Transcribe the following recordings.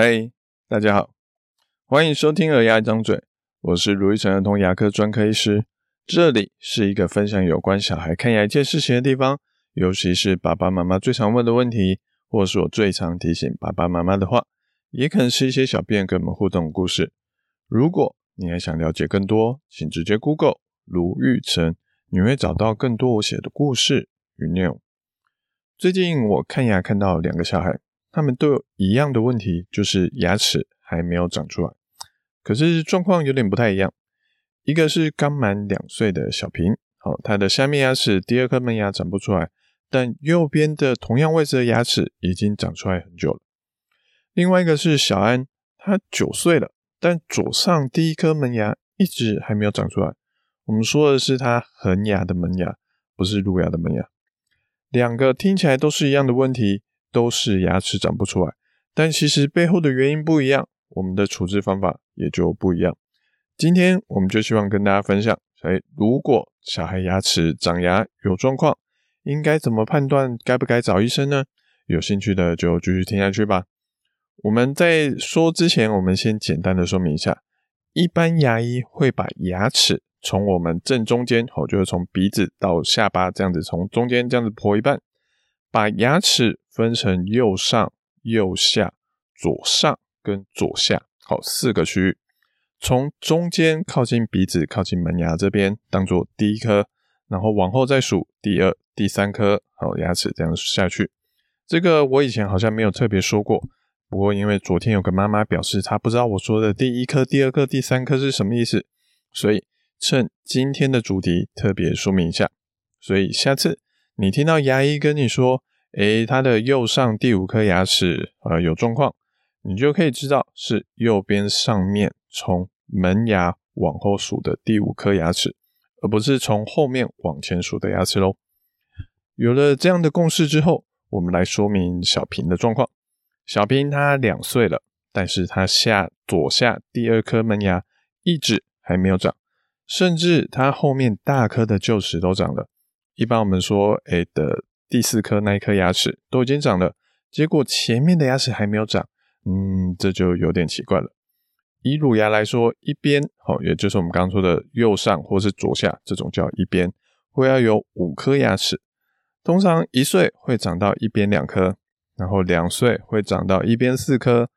嗨，大家好，欢迎收听《儿牙一张嘴》，我是卢奕成儿童牙科专科医师。这里是一个分享有关小孩看牙一件事情的地方，尤其是爸爸妈妈最常问的问题，或是我最常提醒爸爸妈妈的话，也可能是一些小编跟我们互动的故事。如果你还想了解更多，请直接 Google 卢玉成，你会找到更多我写的故事与内容。最近我看牙看到两个小孩。他们都有一样的问题，就是牙齿还没有长出来，可是状况有点不太一样。一个是刚满两岁的小平，好，他的下面牙齿第二颗门牙长不出来，但右边的同样位置的牙齿已经长出来很久了。另外一个是小安，他九岁了，但左上第一颗门牙一直还没有长出来。我们说的是他恒牙的门牙，不是乳牙的门牙。两个听起来都是一样的问题。都是牙齿长不出来，但其实背后的原因不一样，我们的处置方法也就不一样。今天我们就希望跟大家分享，诶，如果小孩牙齿长牙有状况，应该怎么判断该不该找医生呢？有兴趣的就继续听下去吧。我们在说之前，我们先简单的说明一下，一般牙医会把牙齿从我们正中间，哦，就是从鼻子到下巴这样子，从中间这样子剖一半，把牙齿。分成右上、右下、左上跟左下，好，四个区域。从中间靠近鼻子、靠近门牙这边当做第一颗，然后往后再数第二、第三颗，好，牙齿这样下去。这个我以前好像没有特别说过，不过因为昨天有个妈妈表示她不知道我说的第一颗、第二颗、第三颗是什么意思，所以趁今天的主题特别说明一下。所以下次你听到牙医跟你说，诶，他的右上第五颗牙齿呃有状况，你就可以知道是右边上面从门牙往后数的第五颗牙齿，而不是从后面往前数的牙齿喽。有了这样的共识之后，我们来说明小平的状况。小平他两岁了，但是他下左下第二颗门牙一直还没有长，甚至他后面大颗的臼齿都长了。一般我们说，诶的。第四颗那一颗牙齿都已经长了，结果前面的牙齿还没有长，嗯，这就有点奇怪了。以乳牙来说，一边好，也就是我们刚刚说的右上或是左下，这种叫一边，会要有五颗牙齿。通常一岁会长到一边两颗，然后两岁会长到一边四颗，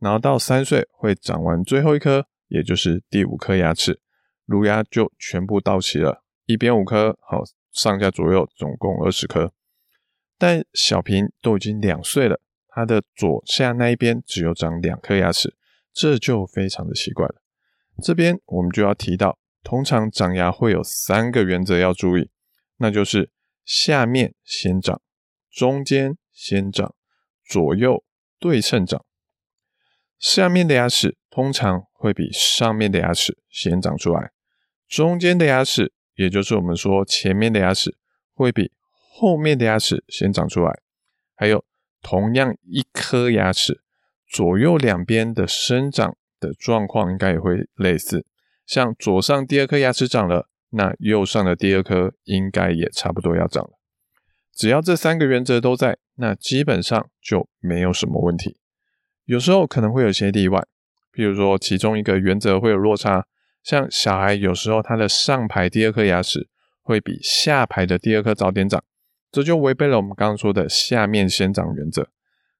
然后到三岁会长完最后一颗，也就是第五颗牙齿，乳牙就全部到齐了，一边五颗，好，上下左右总共二十颗。但小平都已经两岁了，他的左下那一边只有长两颗牙齿，这就非常的奇怪了。这边我们就要提到，通常长牙会有三个原则要注意，那就是下面先长，中间先长，左右对称长。下面的牙齿通常会比上面的牙齿先长出来，中间的牙齿，也就是我们说前面的牙齿，会比后面的牙齿先长出来，还有同样一颗牙齿，左右两边的生长的状况应该也会类似。像左上第二颗牙齿长了，那右上的第二颗应该也差不多要长了。只要这三个原则都在，那基本上就没有什么问题。有时候可能会有些例外，譬如说其中一个原则会有落差，像小孩有时候他的上排第二颗牙齿会比下排的第二颗早点长。这就违背了我们刚刚说的下面先长原则。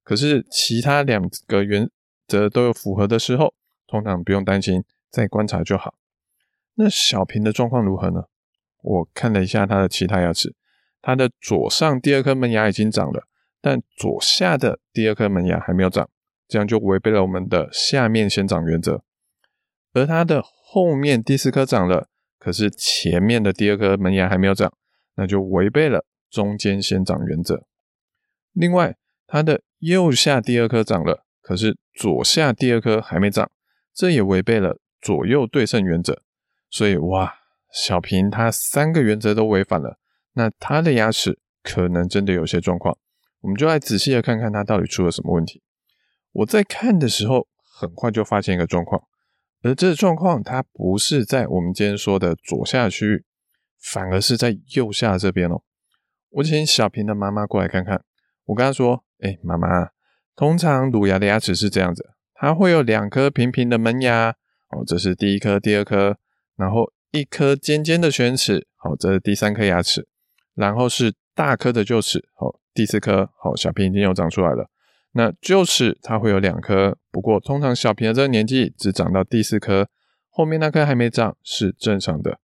可是其他两个原则都有符合的时候，通常不用担心，再观察就好。那小平的状况如何呢？我看了一下他的其他牙齿，他的左上第二颗门牙已经长了，但左下的第二颗门牙还没有长，这样就违背了我们的下面先长原则。而它的后面第四颗长了，可是前面的第二颗门牙还没有长，那就违背了。中间先长原则。另外，它的右下第二颗长了，可是左下第二颗还没长，这也违背了左右对称原则。所以，哇，小平他三个原则都违反了，那他的牙齿可能真的有些状况。我们就来仔细的看看他到底出了什么问题。我在看的时候，很快就发现一个状况，而这个状况它不是在我们今天说的左下区域，反而是在右下这边哦。我请小平的妈妈过来看看。我跟她说：“哎、妈妈，通常乳牙的牙齿是这样子，它会有两颗平平的门牙，哦，这是第一颗、第二颗，然后一颗尖尖的犬齿，好，这是第三颗牙齿，然后是大颗的臼齿，好，第四颗，好，小平已经有长出来了。那臼齿它会有两颗，不过通常小平的这个年纪只长到第四颗，后面那颗还没长是正常的。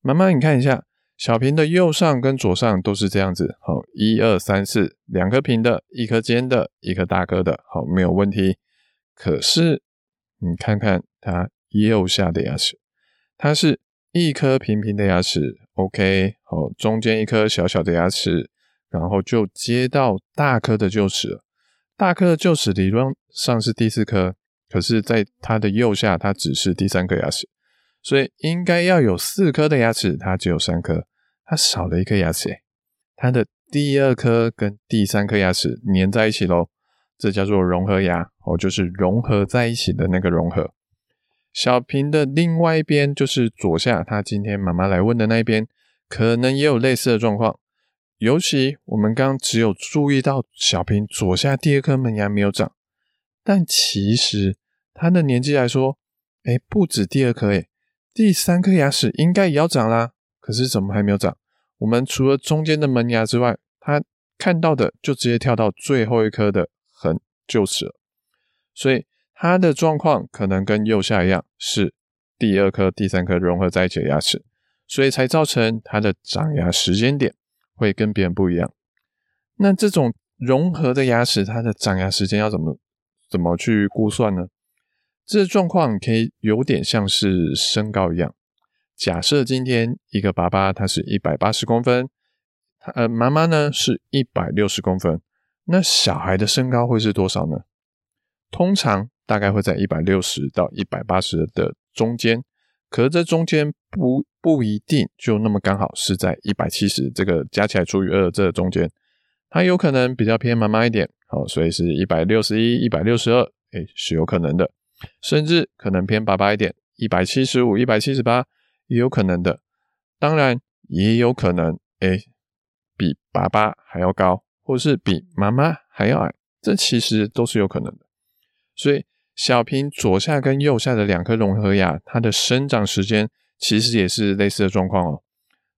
妈妈，你看一下。小平的右上跟左上都是这样子，好，一二三四，两颗平的，一颗尖的，一颗大颗的，好，没有问题。可是你看看它右下的牙齿，它是一颗平平的牙齿，OK，好，中间一颗小小的牙齿，然后就接到大颗的臼齿了。大颗的臼齿理论上是第四颗，可是在它的右下，它只是第三颗牙齿。所以应该要有四颗的牙齿，它只有三颗，它少了一颗牙齿诶。它的第二颗跟第三颗牙齿粘在一起喽，这叫做融合牙哦，就是融合在一起的那个融合。小平的另外一边就是左下，他今天妈妈来问的那一边，可能也有类似的状况。尤其我们刚只有注意到小平左下第二颗门牙没有长，但其实他的年纪来说，诶，不止第二颗诶。第三颗牙齿应该也要长啦，可是怎么还没有长？我们除了中间的门牙之外，他看到的就直接跳到最后一颗的横臼齿了，所以他的状况可能跟右下一样，是第二颗、第三颗融合在一起的牙齿，所以才造成他的长牙时间点会跟别人不一样。那这种融合的牙齿，它的长牙时间要怎么怎么去估算呢？这状况可以有点像是身高一样。假设今天一个爸爸他是一百八十公分，呃，妈妈呢是一百六十公分，那小孩的身高会是多少呢？通常大概会在一百六十到一百八十的中间，可是这中间不不一定就那么刚好是在一百七十这个加起来除以二这个中间，它有可能比较偏妈妈一点，好，所以是一百六十一、一百六十二，诶，是有可能的。甚至可能偏爸爸一点，一百七十五、一百七十八也有可能的。当然，也有可能，哎，比爸爸还要高，或是比妈妈还要矮，这其实都是有可能的。所以，小平左下跟右下的两颗融合牙，它的生长时间其实也是类似的状况哦。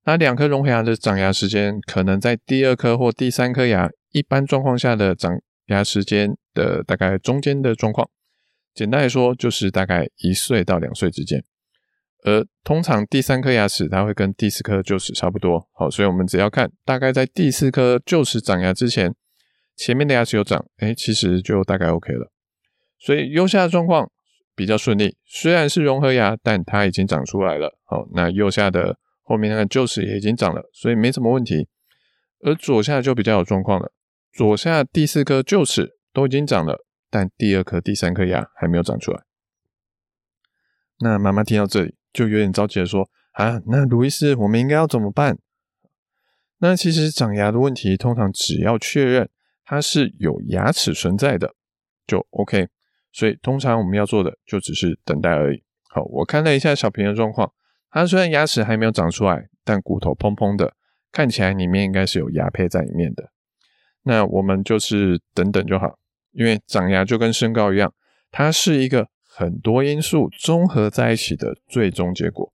那两颗融合牙的长牙时间，可能在第二颗或第三颗牙一般状况下的长牙时间的大概中间的状况。简单来说，就是大概一岁到两岁之间，而通常第三颗牙齿它会跟第四颗臼齿差不多，好，所以我们只要看大概在第四颗臼齿长牙之前，前面的牙齿有长，哎，其实就大概 OK 了。所以右下的状况比较顺利，虽然是融合牙，但它已经长出来了，好，那右下的后面那个臼齿也已经长了，所以没什么问题。而左下就比较有状况了，左下第四颗臼齿都已经长了。但第二颗、第三颗牙还没有长出来。那妈妈听到这里就有点着急的说：“啊，那卢医师，我们应该要怎么办？”那其实长牙的问题，通常只要确认它是有牙齿存在的，就 OK。所以通常我们要做的就只是等待而已。好，我看了一下小平的状况，他虽然牙齿还没有长出来，但骨头砰砰的，看起来里面应该是有牙胚在里面的。那我们就是等等就好。因为长牙就跟身高一样，它是一个很多因素综合在一起的最终结果。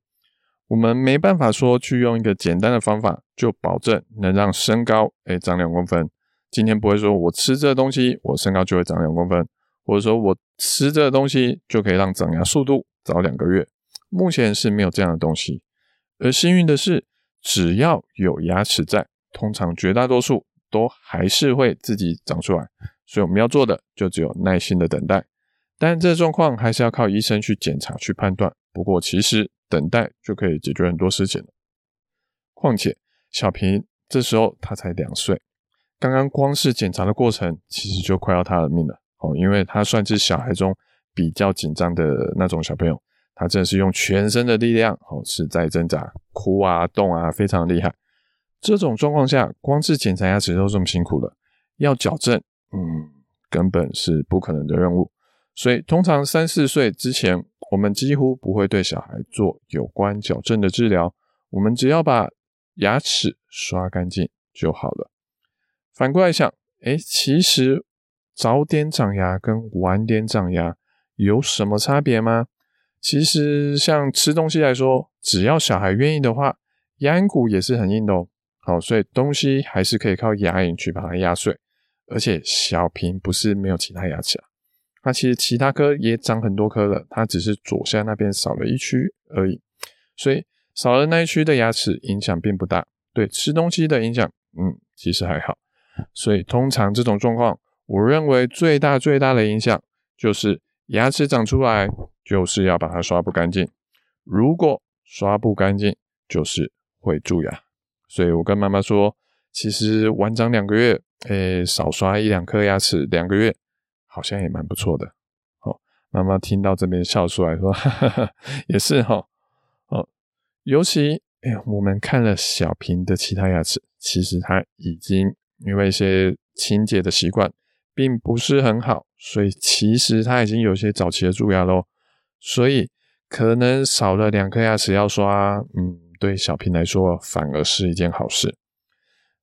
我们没办法说去用一个简单的方法就保证能让身高诶长两公分。今天不会说我吃这东西，我身高就会长两公分，或者说我吃这个东西就可以让长牙速度早两个月。目前是没有这样的东西。而幸运的是，只要有牙齿在，通常绝大多数都还是会自己长出来。所以我们要做的就只有耐心的等待，但这状况还是要靠医生去检查去判断。不过其实等待就可以解决很多事情了。况且小平这时候他才两岁，刚刚光是检查的过程其实就快要他的命了哦，因为他算是小孩中比较紧张的那种小朋友，他真的是用全身的力量哦是在挣扎、哭啊、动啊，非常厉害。这种状况下，光是检查牙齿都这么辛苦了，要矫正。嗯，根本是不可能的任务，所以通常三四岁之前，我们几乎不会对小孩做有关矫正的治疗，我们只要把牙齿刷干净就好了。反过来想，诶，其实早点长牙跟晚点长牙有什么差别吗？其实像吃东西来说，只要小孩愿意的话，牙龈骨也是很硬的哦。好，所以东西还是可以靠牙龈去把它压碎。而且小平不是没有其他牙齿啊，它其实其他颗也长很多颗了，它只是左下那边少了一区而已。所以少了那一区的牙齿影响并不大，对吃东西的影响，嗯，其实还好。所以通常这种状况，我认为最大最大的影响就是牙齿长出来，就是要把它刷不干净。如果刷不干净，就是会蛀牙。所以我跟妈妈说，其实晚长两个月，诶，少刷一两颗牙齿，两个月好像也蛮不错的。哦，妈妈听到这边笑出来说，哈哈哈，也是哈。哦，尤其，哎呀，我们看了小平的其他牙齿，其实他已经。因为一些清洁的习惯并不是很好，所以其实他已经有些早期的蛀牙喽。所以可能少了两颗牙齿要刷，嗯，对小平来说反而是一件好事。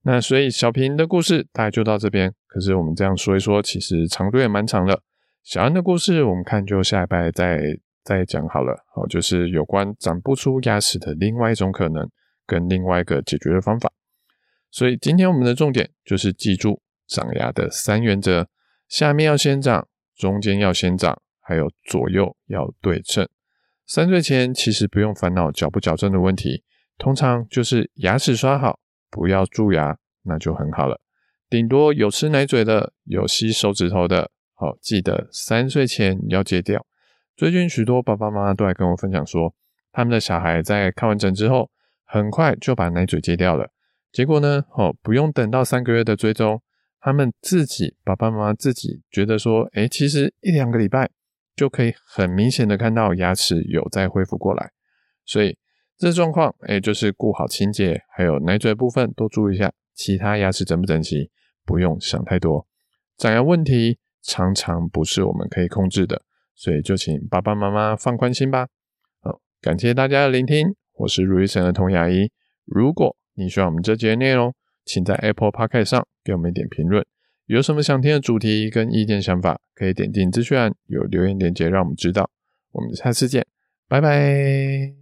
那所以小平的故事大概就到这边。可是我们这样说一说，其实长度也蛮长了。小安的故事我们看就下一拜再再讲好了。好，就是有关长不出牙齿的另外一种可能跟另外一个解决的方法。所以今天我们的重点就是记住长牙的三原则：下面要先长，中间要先长，还有左右要对称。三岁前其实不用烦恼矫不矫正的问题，通常就是牙齿刷好，不要蛀牙，那就很好了。顶多有吃奶嘴的，有吸手指头的，好，记得三岁前要戒掉。最近许多爸爸妈妈都来跟我分享说，他们的小孩在看完诊之后，很快就把奶嘴戒掉了。结果呢？哦，不用等到三个月的追踪，他们自己爸爸妈妈自己觉得说，诶，其实一两个礼拜就可以很明显的看到牙齿有在恢复过来。所以这状况，诶，就是顾好清洁，还有奶嘴部分多注意一下，其他牙齿整不整齐，不用想太多。长牙问题常常不是我们可以控制的，所以就请爸爸妈妈放宽心吧。好，感谢大家的聆听，我是如意城儿童牙医。如果你喜欢我们这节内容，请在 Apple Podcast 上给我们一点评论。有什么想听的主题跟意见想法，可以点进资讯栏有留言链接，让我们知道。我们下次见，拜拜。